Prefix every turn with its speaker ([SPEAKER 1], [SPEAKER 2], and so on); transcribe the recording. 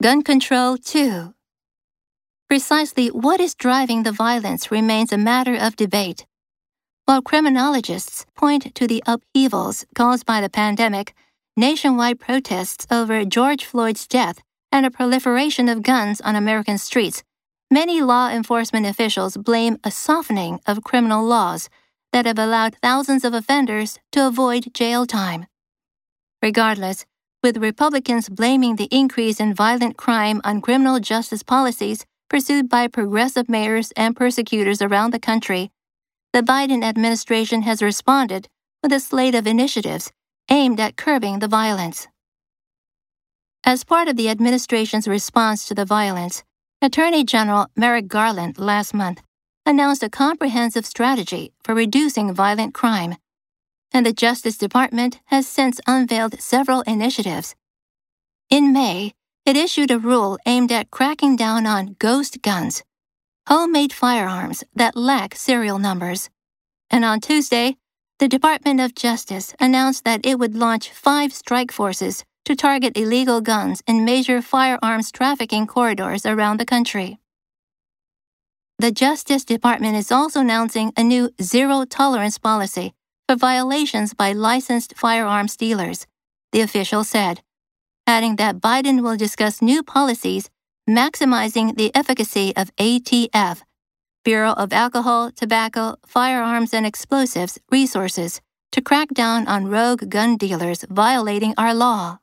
[SPEAKER 1] Gun Control too. Precisely what is driving the violence remains a matter of debate. While criminologists point to the upheavals caused by the pandemic, nationwide protests over George Floyd's death, and a proliferation of guns on American streets, many law enforcement officials blame a softening of criminal laws that have allowed thousands of offenders to avoid jail time. Regardless, with Republicans blaming the increase in violent crime on criminal justice policies pursued by progressive mayors and prosecutors around the country, the Biden administration has responded with a slate of initiatives aimed at curbing the violence. As part of the administration's response to the violence, Attorney General Merrick Garland last month announced a comprehensive strategy for reducing violent crime, and the Justice Department has since unveiled several initiatives. In May, it issued a rule aimed at cracking down on ghost guns, homemade firearms that lack serial numbers. And on Tuesday, the Department of Justice announced that it would launch five strike forces to target illegal guns in major firearms trafficking corridors around the country. The Justice Department is also announcing a new zero tolerance policy for violations by licensed firearms dealers, the official said adding that Biden will discuss new policies maximizing the efficacy of ATF, Bureau of Alcohol, Tobacco, Firearms, and Explosives resources to crack down on rogue gun dealers violating our law.